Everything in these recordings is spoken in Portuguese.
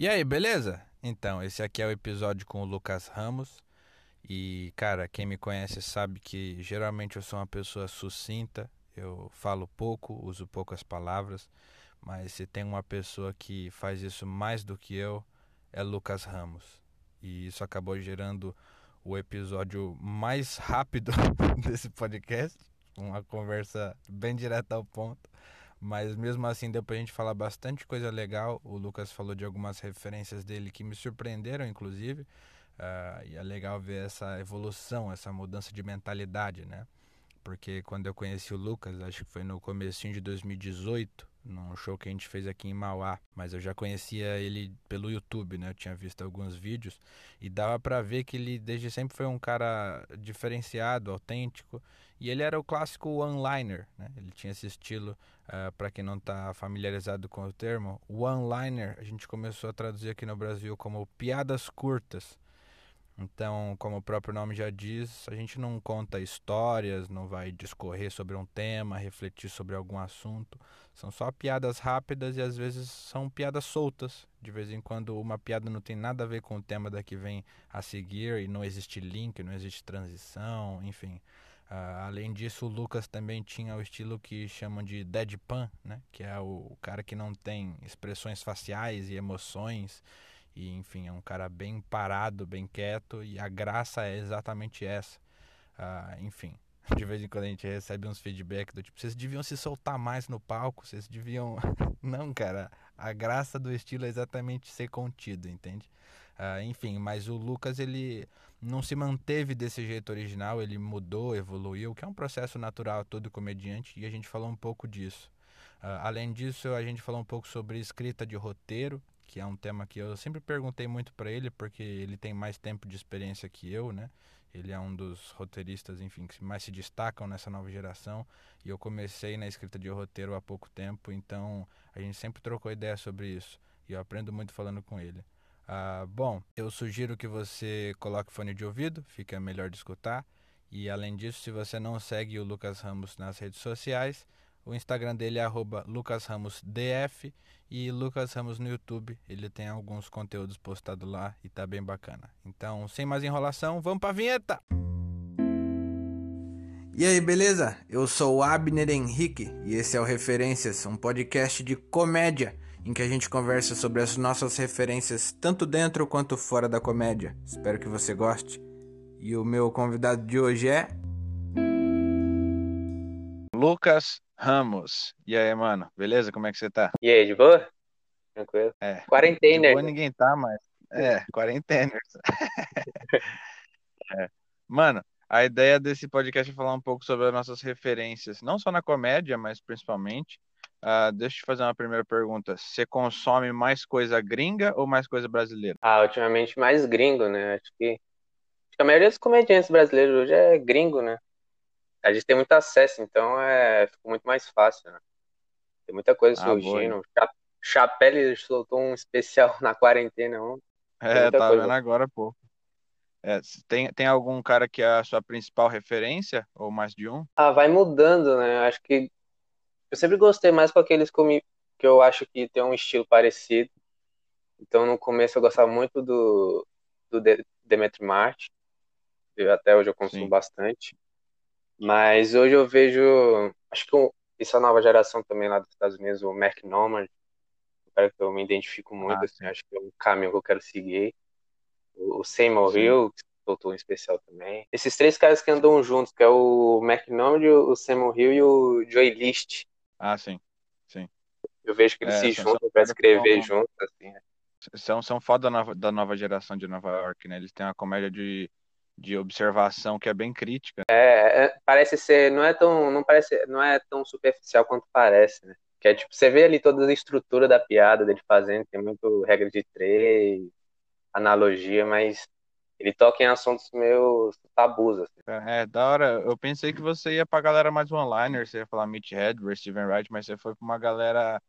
E aí, beleza? Então, esse aqui é o episódio com o Lucas Ramos. E, cara, quem me conhece sabe que geralmente eu sou uma pessoa sucinta, eu falo pouco, uso poucas palavras, mas se tem uma pessoa que faz isso mais do que eu, é Lucas Ramos. E isso acabou gerando o episódio mais rápido desse podcast, uma conversa bem direta ao ponto. Mas mesmo assim deu pra gente falar bastante coisa legal. O Lucas falou de algumas referências dele que me surpreenderam, inclusive. Uh, e é legal ver essa evolução, essa mudança de mentalidade, né? Porque quando eu conheci o Lucas, acho que foi no comecinho de 2018, num show que a gente fez aqui em Mauá, mas eu já conhecia ele pelo YouTube, né? Eu tinha visto alguns vídeos e dava para ver que ele desde sempre foi um cara diferenciado, autêntico, e ele era o clássico one-liner, né? Ele tinha esse estilo, uh, eh, para quem não está familiarizado com o termo, one-liner, a gente começou a traduzir aqui no Brasil como piadas curtas. Então, como o próprio nome já diz, a gente não conta histórias, não vai discorrer sobre um tema, refletir sobre algum assunto. São só piadas rápidas e às vezes são piadas soltas. De vez em quando uma piada não tem nada a ver com o tema da que vem a seguir e não existe link, não existe transição, enfim. Uh, além disso, o Lucas também tinha o estilo que chamam de deadpan, né? que é o cara que não tem expressões faciais e emoções e enfim, é um cara bem parado, bem quieto, e a graça é exatamente essa. Ah, enfim, de vez em quando a gente recebe uns feedback do tipo, vocês deviam se soltar mais no palco, vocês deviam. Não, cara, a graça do estilo é exatamente ser contido, entende? Ah, enfim, mas o Lucas ele não se manteve desse jeito original, ele mudou, evoluiu, que é um processo natural todo comediante, e a gente falou um pouco disso. Uh, além disso, a gente falou um pouco sobre escrita de roteiro, que é um tema que eu sempre perguntei muito para ele, porque ele tem mais tempo de experiência que eu, né? Ele é um dos roteiristas, enfim, que mais se destacam nessa nova geração. E eu comecei na escrita de roteiro há pouco tempo, então a gente sempre trocou ideia sobre isso. E eu aprendo muito falando com ele. Ah, bom, eu sugiro que você coloque fone de ouvido, fica melhor de escutar. E além disso, se você não segue o Lucas Ramos nas redes sociais, o Instagram dele é lucasramosdf e Lucas Ramos no YouTube. Ele tem alguns conteúdos postados lá e tá bem bacana. Então, sem mais enrolação, vamos pra vinheta! E aí, beleza? Eu sou o Abner Henrique e esse é o Referências, um podcast de comédia em que a gente conversa sobre as nossas referências tanto dentro quanto fora da comédia. Espero que você goste. E o meu convidado de hoje é Lucas Ramos. E aí, mano? Beleza? Como é que você tá? E aí, de boa? Tranquilo? É. Quarentena. De boa ninguém tá, mas. É, quarentena. é. Mano, a ideia desse podcast é falar um pouco sobre as nossas referências, não só na comédia, mas principalmente. Uh, deixa eu te fazer uma primeira pergunta. Você consome mais coisa gringa ou mais coisa brasileira? Ah, ultimamente mais gringo, né? Acho que, acho que a maioria dos comediantes brasileiros hoje é gringo, né? A gente tem muito acesso, então é, ficou muito mais fácil, né? Tem muita coisa ah, surgindo. Boa. Chapelle soltou um especial na quarentena ontem. É, tá coisa. vendo agora, pô. É, tem, tem algum cara que é a sua principal referência, ou mais de um? Ah, vai mudando, né? Acho que eu sempre gostei mais com aqueles que eu acho que tem um estilo parecido. Então, no começo eu gostava muito do, do Demetri Martin. Até hoje eu consumo Sim. bastante. Mas hoje eu vejo, acho que essa nova geração também lá dos Estados Unidos, o Mark Norman, um cara que eu me identifico muito, ah, assim, acho que é um caminho que eu quero seguir. O, Samuel Hill, que soltou um especial também. Esses três caras que andam juntos, que é o Norman, o Samuel Hill e o Joey List. Ah, sim, sim. Eu vejo que eles é, se juntam para escrever juntos, assim. Né? São, são foda da nova, da nova geração de Nova York, né? Eles têm uma comédia de de observação que é bem crítica. É, é, parece ser, não é tão, não parece, não é tão superficial quanto parece, né? Que é tipo, você vê ali toda a estrutura da piada dele fazendo, tem muito regra de três, analogia, mas ele toca em assuntos meio tabus, assim. É, é, da hora. Eu pensei que você ia pra galera mais one-liner, você ia falar Mitch Hedberg, Steven Wright, mas você foi pra uma galera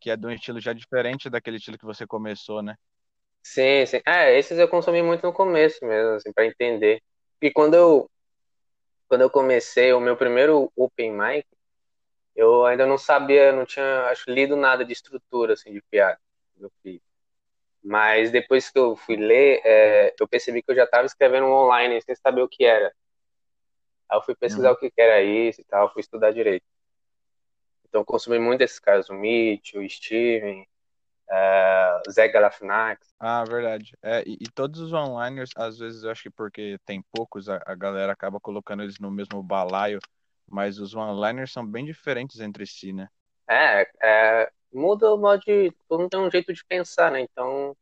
que é de um estilo já diferente daquele estilo que você começou, né? Sim, sim. É, esses eu consumi muito no começo mesmo, assim, para entender. E quando eu quando eu comecei o meu primeiro open mic, eu ainda não sabia, não tinha, acho, lido nada de estrutura assim de piada. Fiz. Mas depois que eu fui ler, é, eu percebi que eu já estava escrevendo online sem saber o que era. Aí eu fui pesquisar Uhum. o que era isso e tal, fui estudar direito. Então eu consumi muito desses caras, o Mitch, o Steven, é, Zé Galifianakis. Ah, verdade. É, e, e todos os onliners, às vezes eu acho que porque tem poucos, a, a galera acaba colocando eles no mesmo balaio, mas os onliners são bem diferentes entre si, né? É, é, muda o modo de. Todo mundo tem um jeito de pensar, né? Então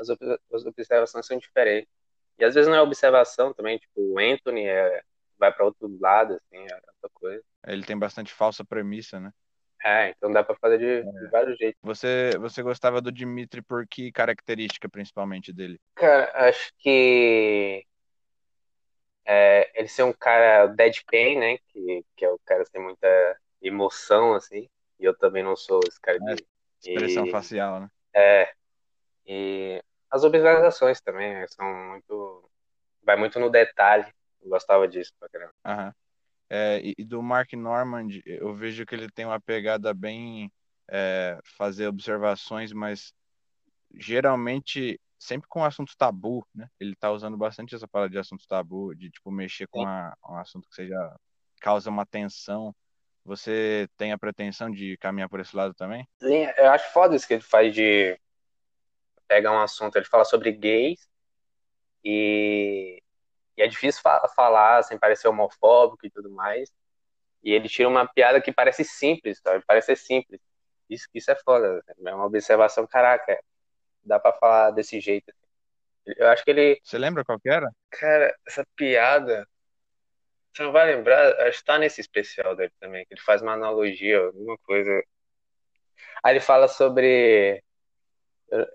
as, ob- as observações são diferentes. E às vezes não é observação também, tipo, o Anthony é, vai para outro lado, assim, é outra coisa. Ele tem bastante falsa premissa, né? É, então dá para fazer de, de vários jeitos. Você, você gostava do Dimitri por que característica, principalmente, dele? Cara, acho que é, ele ser um cara deadpan, né? Que, que é o cara sem muita emoção, assim. E eu também não sou esse cara de. Expressão E- facial, né? É. E as observações também né, são muito. Vai muito no detalhe. Eu gostava disso pra caramba. Aham. É, e, e do Mark Normand, eu vejo que ele tem uma pegada bem é, fazer observações, mas geralmente sempre com assunto tabu, né? Ele tá usando bastante essa palavra de assunto tabu, de tipo mexer com uma- um assunto que seja causa uma tensão. Você tem a pretensão de caminhar por esse lado também? Sim, eu acho foda isso que ele faz de pegar um assunto. Ele fala sobre gays e, e é difícil fa- falar sem parecer homofóbico e tudo mais. E ele tira uma piada que parece simples, sabe? Parece ser simples. Isso, isso é foda. É uma observação, caraca, dá pra falar desse jeito. Eu acho que ele. Você lembra qual que era? Cara, essa piada. Você não vai lembrar? Acho que tá nesse especial dele também, que ele faz uma analogia, alguma coisa. Aí ele fala sobre.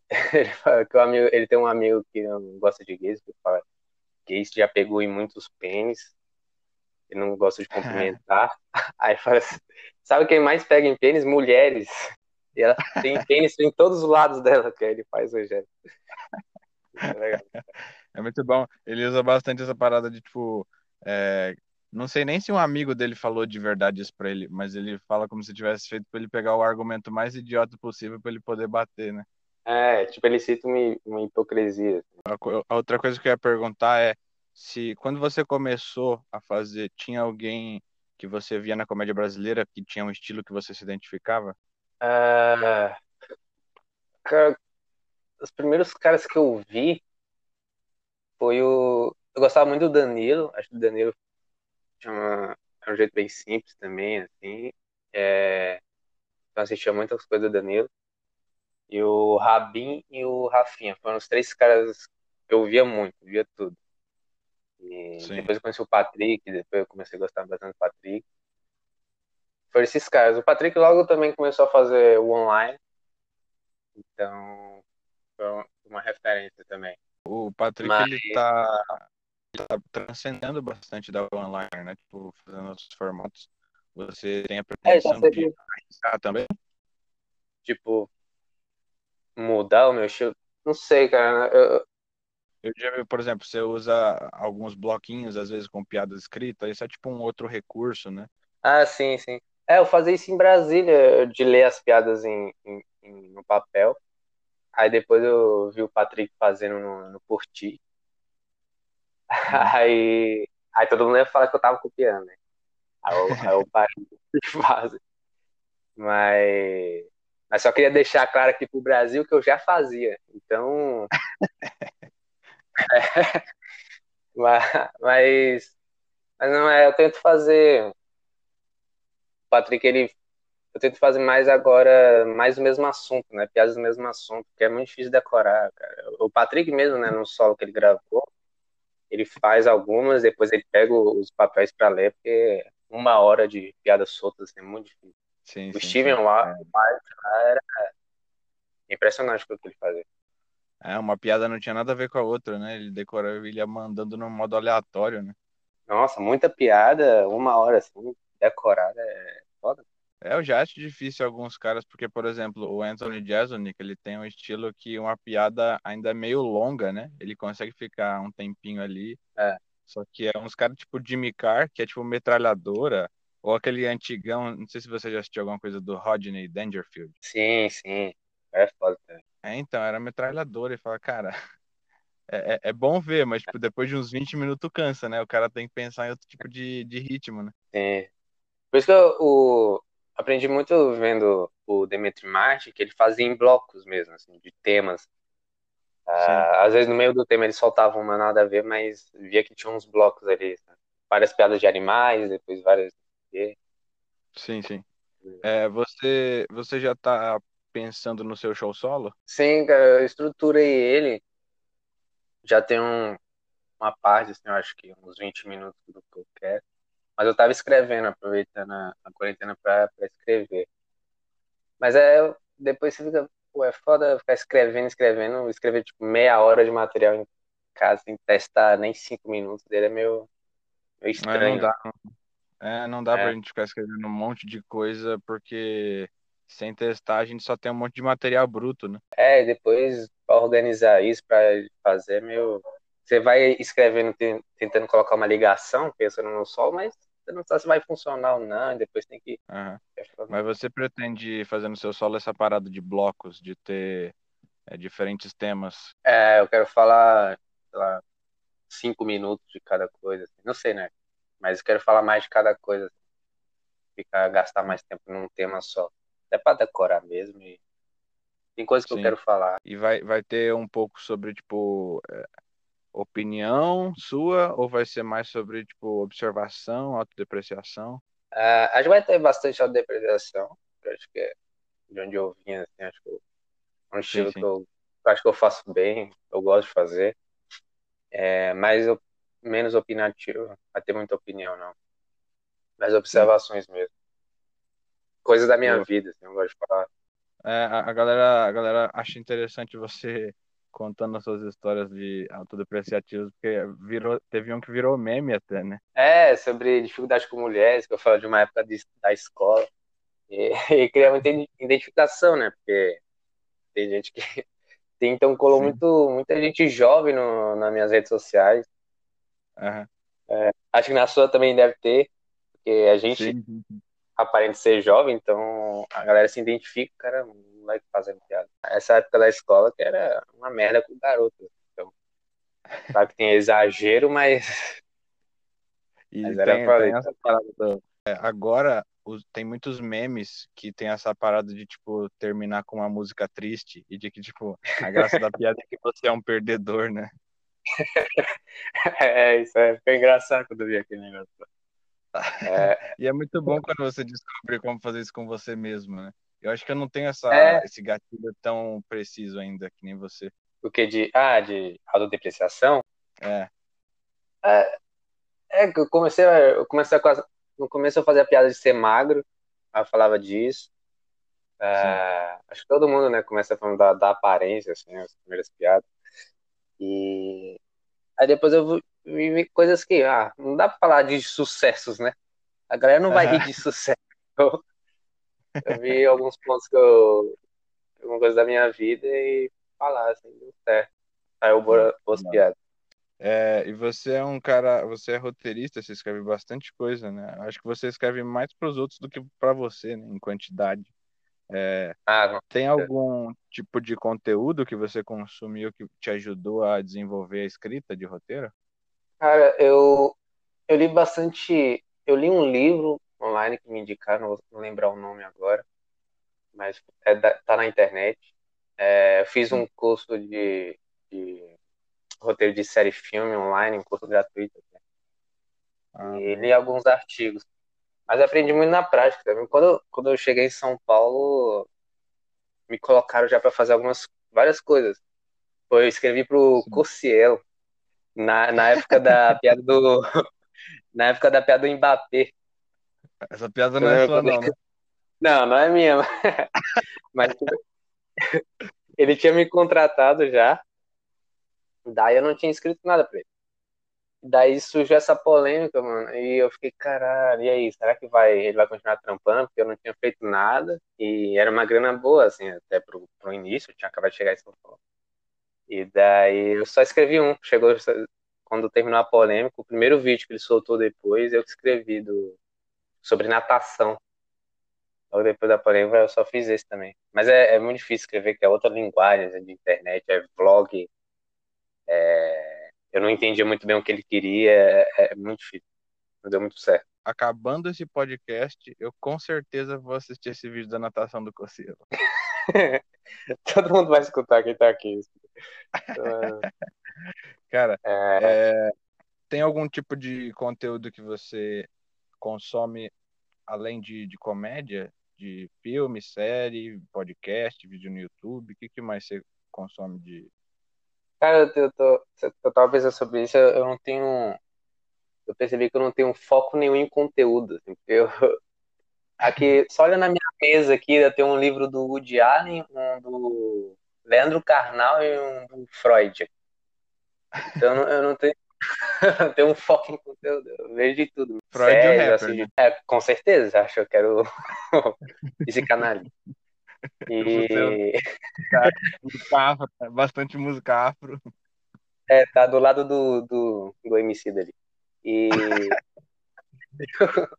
Ele fala que o amigo, ele tem um amigo que não gosta de gays, que fala que gays já pegou em muitos pênis, ele não gosta de cumprimentar. Aí fala assim, sabe quem mais pega em pênis? Mulheres. E ela tem pênis em todos os lados dela, que ele faz o gesto. É. É muito bom. Ele usa bastante essa parada de tipo. é, Não sei nem se um amigo dele falou de verdade isso pra ele, mas ele fala como se tivesse feito pra ele pegar o argumento mais idiota possível pra ele poder bater, né? É, tipo, ele cita uma, uma hipocrisia. A outra coisa que eu ia perguntar é se quando você começou a fazer, tinha alguém que você via na comédia brasileira que tinha um estilo que você se identificava? Ah, cara, os primeiros caras que eu vi foi o. Eu gostava muito do Danilo, acho que o Danilo tinha uma... é um jeito bem simples também, assim. É... Então assistia muitas coisas do Danilo. E o Rabin e o Rafinha foram os três caras que eu via muito, via tudo. E Sim. depois eu conheci o Patrick, depois eu comecei a gostar bastante do Patrick. Foram esses caras. O Patrick logo também começou a fazer o online. Então, foi uma referência também. O Patrick, Mas- ele tá, ele tá transcendendo bastante da online, né? Tipo, fazendo outros formatos. Você tem a É, pretensão de sempre, arriscar também? tipo, mudar o meu estilo. Não sei, cara. Eu, Eu já vi, por exemplo, você usa alguns bloquinhos, às vezes com piadas escritas, isso é tipo um outro recurso, né? Ah, sim, sim. É, eu fazia isso em Brasília, de ler as piadas em, em- em- no papel. Aí depois eu vi o Patrick fazendo no, no Curti. Aí, aí todo mundo ia falar que eu tava copiando, né? Aí eu, aí eu parei de fazer. Mas, mas só queria deixar claro aqui pro Brasil que eu já fazia. Então, mas, mas, mas não é, eu tento fazer. O Patrick, ele eu tento fazer mais agora, mais o mesmo assunto, né? Piadas do mesmo assunto, porque é muito difícil decorar, cara. O Patrick mesmo, né, no solo que ele gravou, ele faz algumas, depois ele pega os papéis pra ler, porque uma hora de piadas soltas assim, é muito difícil. Sim, O sim, Steven sim. lá, lá era impressionante o que ele fazia. É, uma piada não tinha nada a ver com a outra, né? Ele decorava, ele ia mandando no modo aleatório, né? Nossa, muita piada, uma hora assim, decorada, é foda. É, eu já acho difícil alguns caras, porque, por exemplo, o Anthony Jeselnik, ele tem um estilo que uma piada ainda é meio longa, né? Ele consegue ficar um tempinho ali. É. Só que é uns caras tipo Jimmy Carr, que é tipo metralhadora, ou aquele antigão, não sei se você já assistiu alguma coisa do Rodney Dangerfield. Sim, sim, é foda. É, então, era metralhadora. E fala, cara, é, é, é, bom ver, mas tipo, depois de uns 20 minutos cansa, né? O cara tem que pensar em outro tipo de, de ritmo, né? Sim. Por isso que eu o, aprendi muito vendo o Demetri Martin, que ele fazia em blocos mesmo, assim, de temas. Ah, às vezes no meio do tema ele soltava uma nada a ver, mas via que tinha uns blocos ali. Várias piadas de animais, depois várias. Sim, sim. É, você, você já tá pensando no seu show solo? Sim, cara, eu estruturei ele já tem um, uma parte, assim, eu acho que uns 20 minutos do que eu quero. Mas eu tava escrevendo, aproveitando a, a quarentena pra, pra escrever. Mas é, depois você fica, pô, é foda ficar escrevendo, escrevendo, escrever tipo meia hora de material em casa, sem testar nem cinco minutos dele é meio, meio estranho. É, não dá, é, não dá é. pra gente ficar escrevendo um monte de coisa, porque sem testar a gente só tem um monte de material bruto, né? É, depois para organizar isso, para fazer, meu. Você vai escrevendo, tentando colocar uma ligação, pensando no sol, mas você não sabe se vai funcionar ou não, e depois tem que. Uhum. Mas você pretende fazer no seu solo essa parada de blocos, de ter é, diferentes temas? É, eu quero falar, sei lá, cinco minutos de cada coisa. Assim. Não sei, né? Mas eu quero falar mais de cada coisa. Ficar, gastar mais tempo num tema só. É para decorar mesmo e tem coisas que Sim. eu quero falar. E vai, vai ter um pouco sobre, tipo, é, opinião sua ou vai ser mais sobre, tipo, observação, autodepreciação? Uh, acho que vai ter bastante autodepreciação, acho que é de onde eu vim, assim, acho que é um estilo sim, sim. que eu, eu, acho que eu faço bem, eu gosto de fazer. É, mais menos opinativo, vai ter muita opinião, não. Mais observações sim. mesmo. Coisas da minha vida, assim, eu gosto de falar é, a, galera, a galera acha interessante você contando as suas histórias de autodepreciativos, porque virou, teve um que virou meme até, né? É, sobre dificuldade com mulheres, que eu falo de uma época de, da escola. E, e cria muita identificação, né? Porque tem gente que. Tem, então colou muito, muita gente jovem no, nas minhas redes sociais. Uhum. É, acho que na sua também deve ter, porque a gente. Sim, sim, aparente ser jovem, então a galera se identifica, cara, um moleque fazendo piada. Essa época da escola que era uma merda com o garoto. Então, claro que tem exagero, mas. E mas tem, tem essa parada do... é, agora tem muitos memes que tem essa parada de, tipo, terminar com uma música triste e de que, tipo, a graça da piada é que você é um perdedor, né? É, isso é, fica engraçado quando eu vi aquele negócio. É... e é muito bom quando você descobre como fazer isso com você mesmo, né? Eu acho que eu não tenho essa, é... esse gatilho tão preciso ainda que nem você. O que de. Ah, de autodepreciação? É. É, é que eu comecei, eu comecei a, no começo eu fazia a piada de ser magro, eu falava disso. É, acho que todo mundo, né, começa falando da, da aparência, assim, as primeiras piadas. E aí depois eu vive coisas que, ah, não dá pra falar de sucessos, né? A galera não vai rir de sucesso. Eu, eu vi alguns pontos que eu. alguma coisa da minha vida e falar, assim, deu certo. Aí eu vou piadas. É, e você é um cara, você é roteirista, você escreve bastante coisa, né? Acho que você escreve mais para os outros do que para você, né? Em quantidade. É, ah, tem algum tipo de conteúdo que você consumiu que te ajudou a desenvolver a escrita de roteiro? Cara, eu, eu li bastante. Eu li um livro online que me indicaram, não vou lembrar o nome agora, mas é da, tá na internet. É, fiz um curso de, de roteiro de série filme online, um curso gratuito. Ah, e li alguns artigos. Mas aprendi muito na prática também. Quando, quando eu cheguei em São Paulo, me colocaram já para fazer algumas várias coisas. Eu escrevi pro Curcielo, na, na época da piada do. Na época da piada do Mbappé. Essa piada não é sua, não, né? Não, não é minha. Mas ele tinha me contratado já. Daí eu não tinha escrito nada pra ele. Daí surgiu essa polêmica, mano. E eu fiquei, caralho, e aí? Será que vai, ele vai continuar trampando? Porque eu não tinha feito nada. E era uma grana boa, assim, até pro, pro início. Eu tinha acabado de chegar em São Paulo. E daí eu só escrevi um. Chegou quando terminou a polêmica, o primeiro vídeo que ele soltou depois, eu escrevi do, sobre natação. Logo depois da polêmica eu só fiz esse também. Mas é, é muito difícil escrever, que é outra linguagem assim, de internet, é vlog. É... Eu não entendia muito bem o que ele queria, é, é muito difícil. Não deu muito certo. Acabando esse podcast, eu com certeza vou assistir esse vídeo da natação do Coceiro. Todo mundo vai escutar quem tá aqui. Cara, é... É... tem algum tipo de conteúdo que você consome além de, de comédia? De filme, série, podcast, vídeo no YouTube? O que, que mais você consome de. Cara, eu, tô, eu tava pensando sobre isso, eu não tenho. Eu percebi que eu não tenho foco nenhum em conteúdo. Assim, eu, aqui, só olha na minha mesa aqui, tem um livro do Woody Allen, um do Leandro Carnal e um do Freud. Então eu não tenho Tem um foco em conteúdo. Eu vejo de tudo. Freud Sério, é rapper, assim, né? é, com certeza. Acho que eu quero esse canal. E... música afro, bastante música afro. É, tá do lado do, do, do MC dele. E...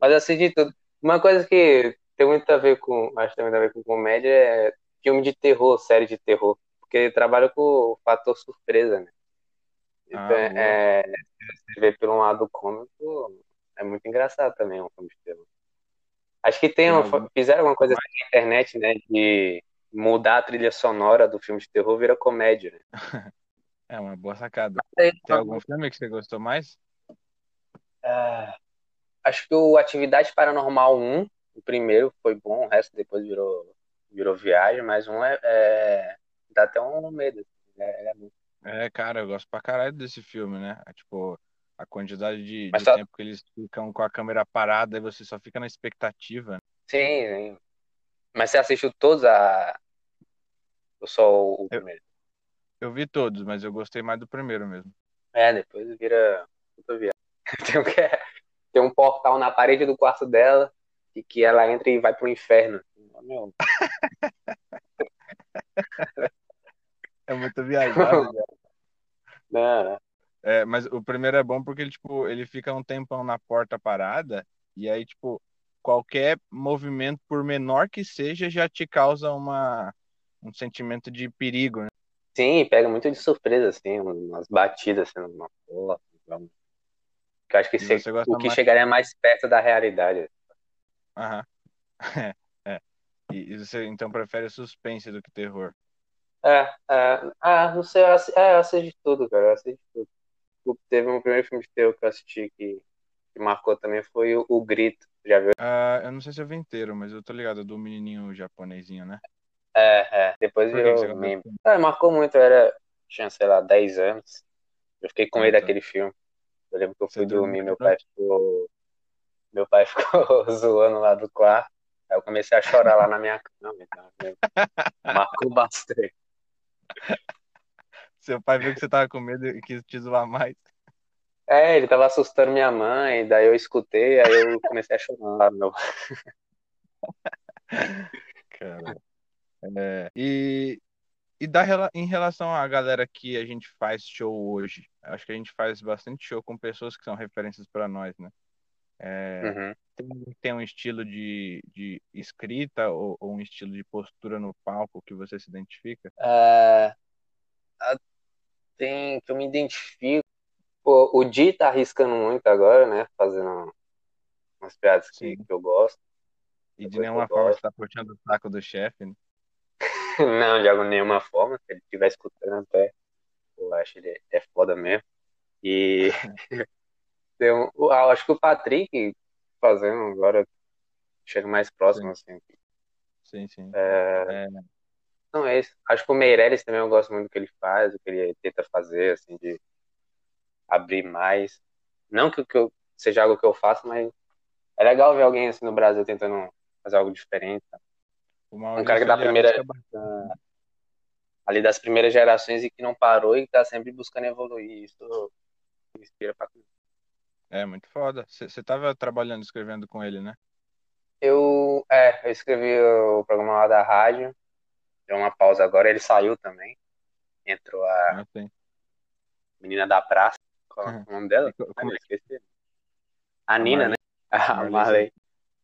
Mas assim de tudo. Uma coisa que tem muito a ver com, acho que tem muito a ver com comédia é filme de terror, série de terror. Porque trabalha com o fator surpresa, né? Então, ah, é, você vê por um lado cômico, é muito engraçado também um filme de terror. Acho que tem, fizeram alguma coisa assim na internet, né, de mudar a trilha sonora do filme de terror vira comédia, né? É uma boa sacada. Tem algum filme que você gostou mais? É, acho que o Atividade Paranormal 1, o primeiro foi bom, o resto depois virou, virou viagem, mas um é, é dá até um medo. É, é muito é, cara, eu gosto pra caralho desse filme, né? É, tipo, a quantidade de, de tá... tempo que eles ficam com a câmera parada e você só fica na expectativa. Sim, sim. Mas você assistiu todos a. Ou só o primeiro? Eu, eu vi todos, mas eu gostei mais do primeiro mesmo. É, depois vira puta viagem. Tem um, que é... Tem um portal na parede do quarto dela e que ela entra e vai pro inferno. Meu. É muito viajado. Não, É, mas o primeiro é bom porque ele, tipo, ele fica um tempão na porta parada e aí, tipo, qualquer movimento, por menor que seja, já te causa uma, um sentimento de perigo, né? Sim, pega muito de surpresa, assim, umas batidas, assim, numa porra. Que eu acho que se, o que mais... chegaria mais perto da realidade. Aham. É, é. E, e você então prefere suspense do que terror? É, é, ah, não sei, é, eu assisti tudo, cara, eu assisti tudo. Teve um primeiro filme terror que eu assisti que, que marcou também, foi o, o Grito, já viu? Ah, eu não sei se eu vi inteiro, mas eu tô ligado, do menininho japonesinho, né? É, é, depois Por virou meme. É, marcou muito, eu era, tinha, sei lá, 10 anos, eu fiquei com medo ah, tá. daquele filme. Eu lembro que eu fui dormir, meu pai ficou, meu pai ficou zoando lá do quarto, aí eu comecei a chorar lá na minha cama, então, marcou bastante. Seu pai viu que você tava com medo e quis te zoar mais. É, ele tava assustando minha mãe, daí eu escutei, aí eu comecei a chorar, meu. Cara. É, e e da, em relação à galera que a gente faz show hoje, acho que a gente faz bastante show com pessoas que são referências para nós, né? É, uhum. tem, tem, um estilo de, de escrita ou, ou, um estilo de postura no palco que você se identifica? Uh, tem que eu me identifico. Pô, o Di tá arriscando muito agora, né? Fazendo umas piadas que, que eu gosto. E de nenhuma forma você tá puxando o saco do chefe, né? Não, de nenhuma forma. Se ele estiver escutando até, eu acho que ele é foda mesmo. E tem um, acho que o Patrick fazendo agora chega mais próximo, sim. assim. Sim, sim. É... É... Não, é isso. Acho que o Meirelles também eu gosto muito do que ele faz, do que ele tenta fazer, assim, de abrir mais. Não que, que eu, seja algo que eu faço, mas é legal ver alguém assim no Brasil tentando fazer algo diferente. Tá? Um cara que da primeira. Uh, ali das primeiras gerações e que não parou e tá sempre buscando evoluir. Isso me inspira pra É, muito foda. Você tava trabalhando, escrevendo com ele, né? Eu, é, eu escrevi o programa lá da rádio deu uma pausa agora, ele saiu também. Entrou a ah, menina da praça. Qual é o nome dela? Como... Ah, esqueci. A Nina, né? A Marley.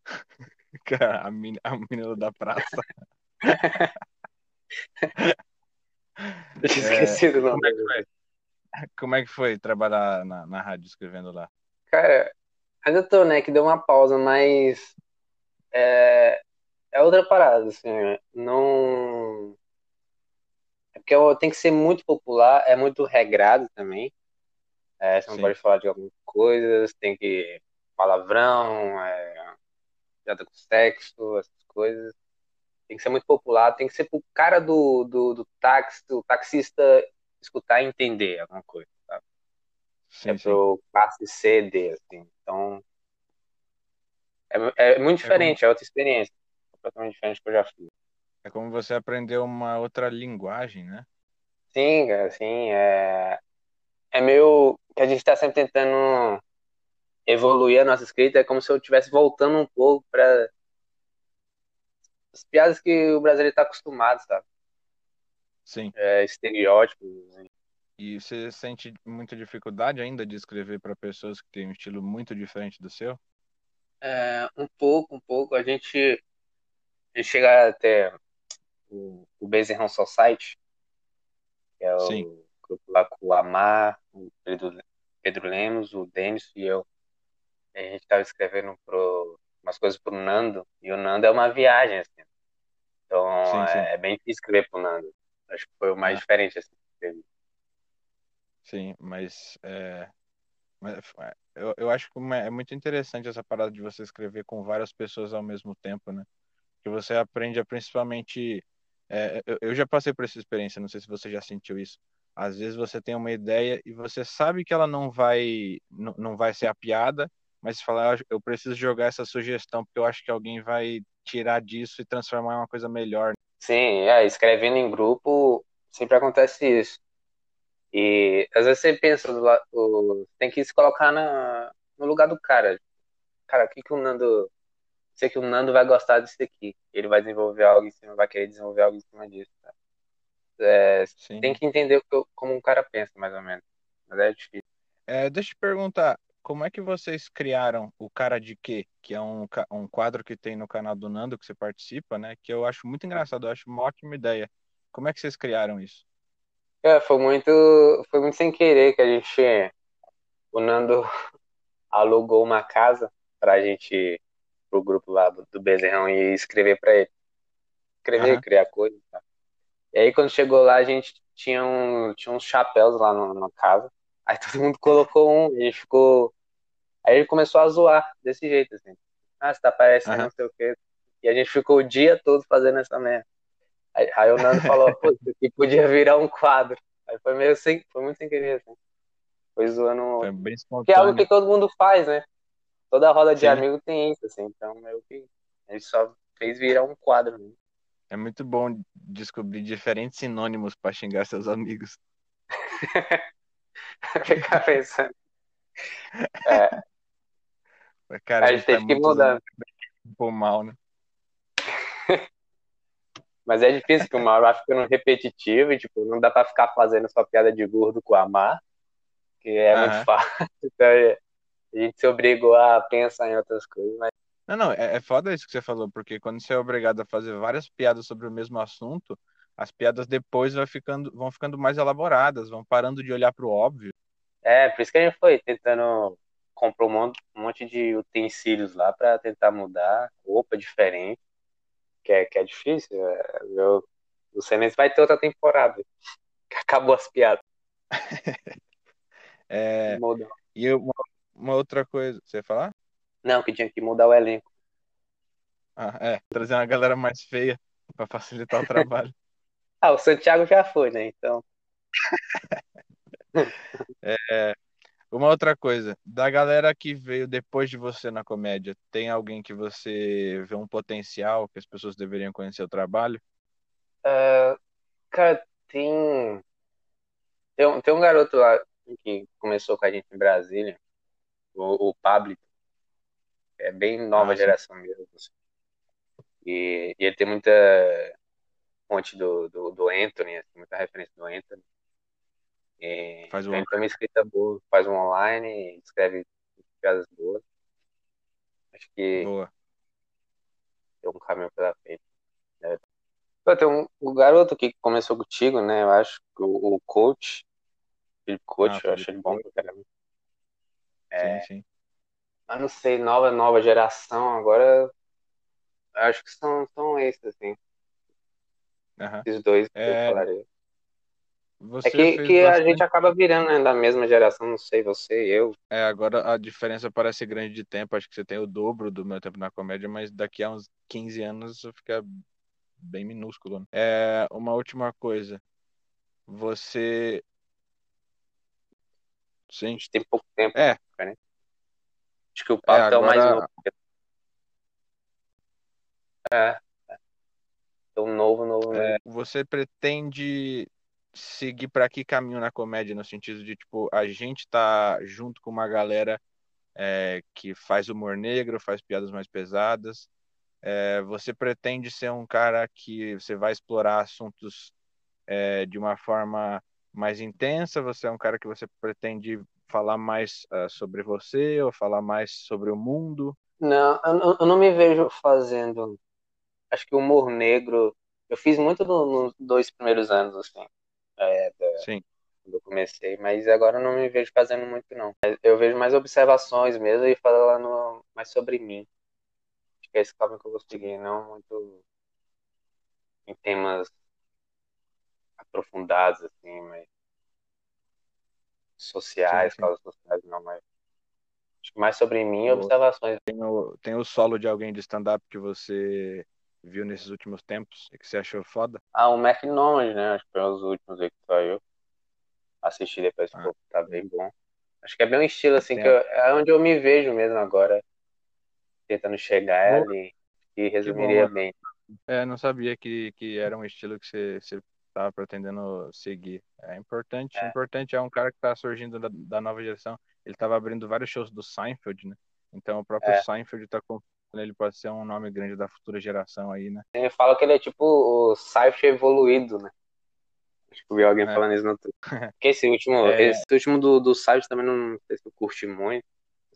a, menina, a menina da praça. Eu tinha esquecido o como nome. é que foi? Como é que foi trabalhar na, na rádio escrevendo lá? Cara, ainda tô, né? Que deu uma pausa, mas é, é outra parada, assim. né? Não. É porque eu- tem que ser muito popular, é muito regrado também. É, você não Sim. pode falar de algumas coisas, tem que. Palavrão, é, piada com sexo, essas coisas. Tem que ser muito popular, tem que ser pro cara do, do, do táxi, do taxista escutar e entender alguma coisa, sabe? Sim, É sim. pro classe C, D, assim. Então, é, é muito diferente, é outra experiência. Completamente diferente do que eu já fiz. É como você aprendeu uma outra linguagem, né? Sim, cara, sim, é, é meio que a gente tá sempre tentando evoluir a nossa escrita, é como se eu estivesse voltando um pouco para as piadas que o brasileiro tá acostumado, sabe? Sim. É, estereótipos. E você sente muita dificuldade ainda de escrever para pessoas que têm um estilo muito diferente do seu? É, um pouco, um pouco. A gente, a gente chega até o, o Bezerrão Society, que é o Sim. Grupo lá com o Amar, o Pedro, Pedro Lemos, o Denis e eu. A gente estava escrevendo pro, umas coisas pro Nando, e o Nando é uma viagem, assim. Então Sim, sim. é, é bem difícil escrever pro Nando. Acho que foi o mais Ah. diferente, assim, que. Sim, mas, é, mas, é, eu, eu acho que é muito interessante essa parada de você escrever com várias pessoas ao mesmo tempo, né? Que você aprende a principalmente. é, eu, eu já passei por essa experiência, não sei se você já sentiu isso. Às vezes você tem uma ideia e você sabe que ela não vai, não, não vai ser a piada, mas você fala, "Eu preciso jogar essa sugestão porque eu acho que alguém vai tirar disso e transformar em uma coisa melhor. Sim, é, escrevendo em grupo sempre acontece isso. E às vezes você pensa, do o- tem que se colocar na, no lugar do cara. Cara, o que que o Nando. Sei que o Nando vai gostar disso aqui. Ele vai desenvolver algo em cima, vai querer desenvolver algo em cima disso. É, tem que entender como um cara pensa, mais ou menos. Mas é difícil. É, deixa eu te perguntar, como é que vocês criaram o Cara de Quê? Que é um, um quadro que tem no canal do Nando, que você participa, né? Que eu acho muito engraçado, eu acho uma ótima ideia. Como é que vocês criaram isso? É, foi muito, foi muito sem querer que a gente. O Nando alugou uma casa pra gente, pro grupo lá do, do Bezerrão e escrever pra ele. Escrever, Aham. criar coisas. Tá? E aí quando chegou lá, a gente tinha, um, tinha uns chapéus lá na casa. Aí todo mundo colocou um, e ficou. Aí ele começou a zoar desse jeito, assim. Ah, você tá parecendo Aham. não sei o quê. E a gente ficou o dia todo fazendo essa merda. Aí, aí o Nando falou, pô, isso aqui podia virar um quadro. Aí foi meio sem, foi muito sem querer, assim. Foi zoando. Foi bem Que é algo espontâneo. que todo mundo faz, né? Toda roda de Sim. amigo tem isso, assim. Então, meio que. A gente só fez virar um quadro. Né? É muito bom descobrir diferentes sinônimos para xingar seus amigos. Ficar pensando. É, Mas, Cara, a a gente gente tá teve que muito mudar. por mal, né? Mas é difícil que o Mauro vai ficando repetitivo e, tipo, não dá pra ficar fazendo só piada de gordo com o Amar, que é muito Aham. fácil. Então, é, a gente se obrigou a pensar em outras coisas, mas Não, não, é, é foda isso que você falou, porque quando você é obrigado a fazer várias piadas sobre o mesmo assunto, as piadas depois vai ficando, vão ficando mais elaboradas, vão parando de olhar pro óbvio. é, por isso que a gente foi tentando comprar um monte, de utensílios lá pra tentar mudar, roupa diferente, que é, que é difícil. É, eu, o Senense vai ter outra temporada, que acabou as piadas. É, e uma, uma outra coisa, você ia falar? Não, que tinha que mudar o elenco. Ah, é, trazer uma galera mais feia para facilitar o trabalho. Ah, o Santiago já foi, né? Então, Uma outra coisa, da galera que veio depois de você na comédia, tem alguém que você vê um potencial que as pessoas deveriam conhecer o trabalho? é, cara, tem, tem, um, tem um garoto lá que começou com a gente em Brasília, o, o Pablo, é bem nova Ah, geração mesmo. assim. E, e ele tem muita fonte do, do, do Anthony, assim, muita referência do Anthony. E, Faz o então ele tem uma escrita boa, faz um online, escreve piadas boas. Acho que Boa. tem um caminho pela frente. Né? Tem um, um garoto que começou contigo, né? Eu acho que o, o coach, Felipe Coach, ah, eu acho ele bom pra caramba. É, sim, sim. Mas não sei, nova, nova geração, agora acho que são, são esses, assim. Uhum. Esses dois que é... eu falaria. Você é que, que bastante... a gente acaba virando né, da mesma geração, não sei, você e eu. É, agora a diferença parece grande de tempo. Acho que você tem o dobro do meu tempo na comédia, mas daqui a uns 15 anos fica bem minúsculo. Né? É, uma última coisa. Você. Sim. A gente tem pouco tempo. É. Né? Acho que o papo é, agora... é o mais novo. É. Tão novo, novo. É, você pretende seguir para que caminho na comédia, no sentido de, tipo, a gente tá junto com uma galera é, que faz humor negro, faz piadas mais pesadas. É, você pretende ser um cara que você vai explorar assuntos é, de uma forma mais intensa? Você é um cara que você pretende falar mais uh, sobre você ou falar mais sobre o mundo? Não, eu, eu não me vejo fazendo. Acho que humor negro. Eu fiz muito nos dois primeiros anos, assim é, da, Sim. quando eu comecei, mas agora eu não me vejo fazendo muito, não. Eu vejo mais observações mesmo e falando mais sobre mim. Acho que é esse caminho que eu vou seguir, não muito em temas aprofundados, assim, mas sociais, sim, sim. causas sociais, não, mas mais sobre mim e observações. Tem o, tem o solo de alguém de stand-up que você viu nesses últimos tempos e que você achou foda? Ah, o McNomad, né? Acho que foi um dos últimos aí que saiu. Assisti depois, ah, pô, tá bem bom. Acho que é bem um estilo assim, que eu, é onde eu me vejo mesmo agora. Tentando chegar ali. E resumiria bom, bem. É, não sabia que, que era um estilo que você, você tava pretendendo seguir. É importante, é. importante é um cara que tá surgindo da, da nova geração. Ele tava abrindo vários shows do Seinfeld, né? Então o próprio é. Seinfeld tá com, ele pode ser um nome grande da futura geração aí, né? Ele fala que ele é tipo o Cypher evoluído, né? Acho que vi alguém é. falando isso no Twitter. Porque esse último, é... esse último do, do Cypher também não sei se eu curti muito.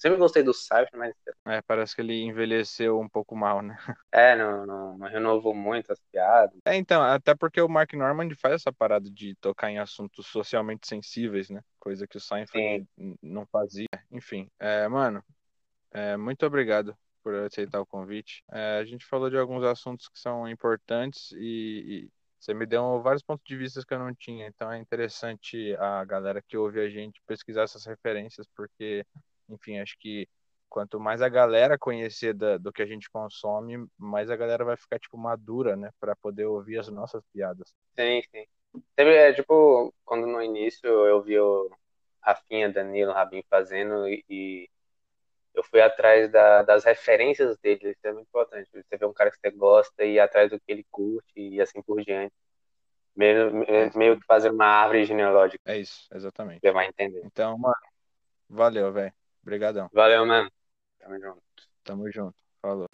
Sempre gostei do Cypher, mas. É, parece que ele envelheceu um pouco mal, né? É, não, não, não renovou muito as piadas. É, então, até porque o Mark Normand faz essa parada de tocar em assuntos socialmente sensíveis, né? Coisa que o Seinfeld Sim. não fazia. Enfim, é, mano, é, muito obrigado por aceitar o convite. É, a gente falou de alguns assuntos que são importantes e, e, você me deu vários pontos de vista que eu não tinha. Então é interessante a galera que ouve a gente pesquisar essas referências, porque, enfim, acho que quanto mais a galera conhecer da, do que a gente consome, mais a galera vai ficar, tipo, madura, né, para poder ouvir as nossas piadas. Sim, sim. Teve, é, tipo, quando no início eu vi o Rafinha, Danilo, Rabin fazendo e eu fui atrás da, das referências dele, isso é muito importante. Você vê um cara que você gosta e ir atrás do que ele curte e assim por diante. Meio, é meio que fazer uma árvore genealógica. É isso, exatamente. Você vai entender. Então, mano, valeu, velho. Obrigadão. Valeu, mano. Tamo junto. Tamo junto. Falou.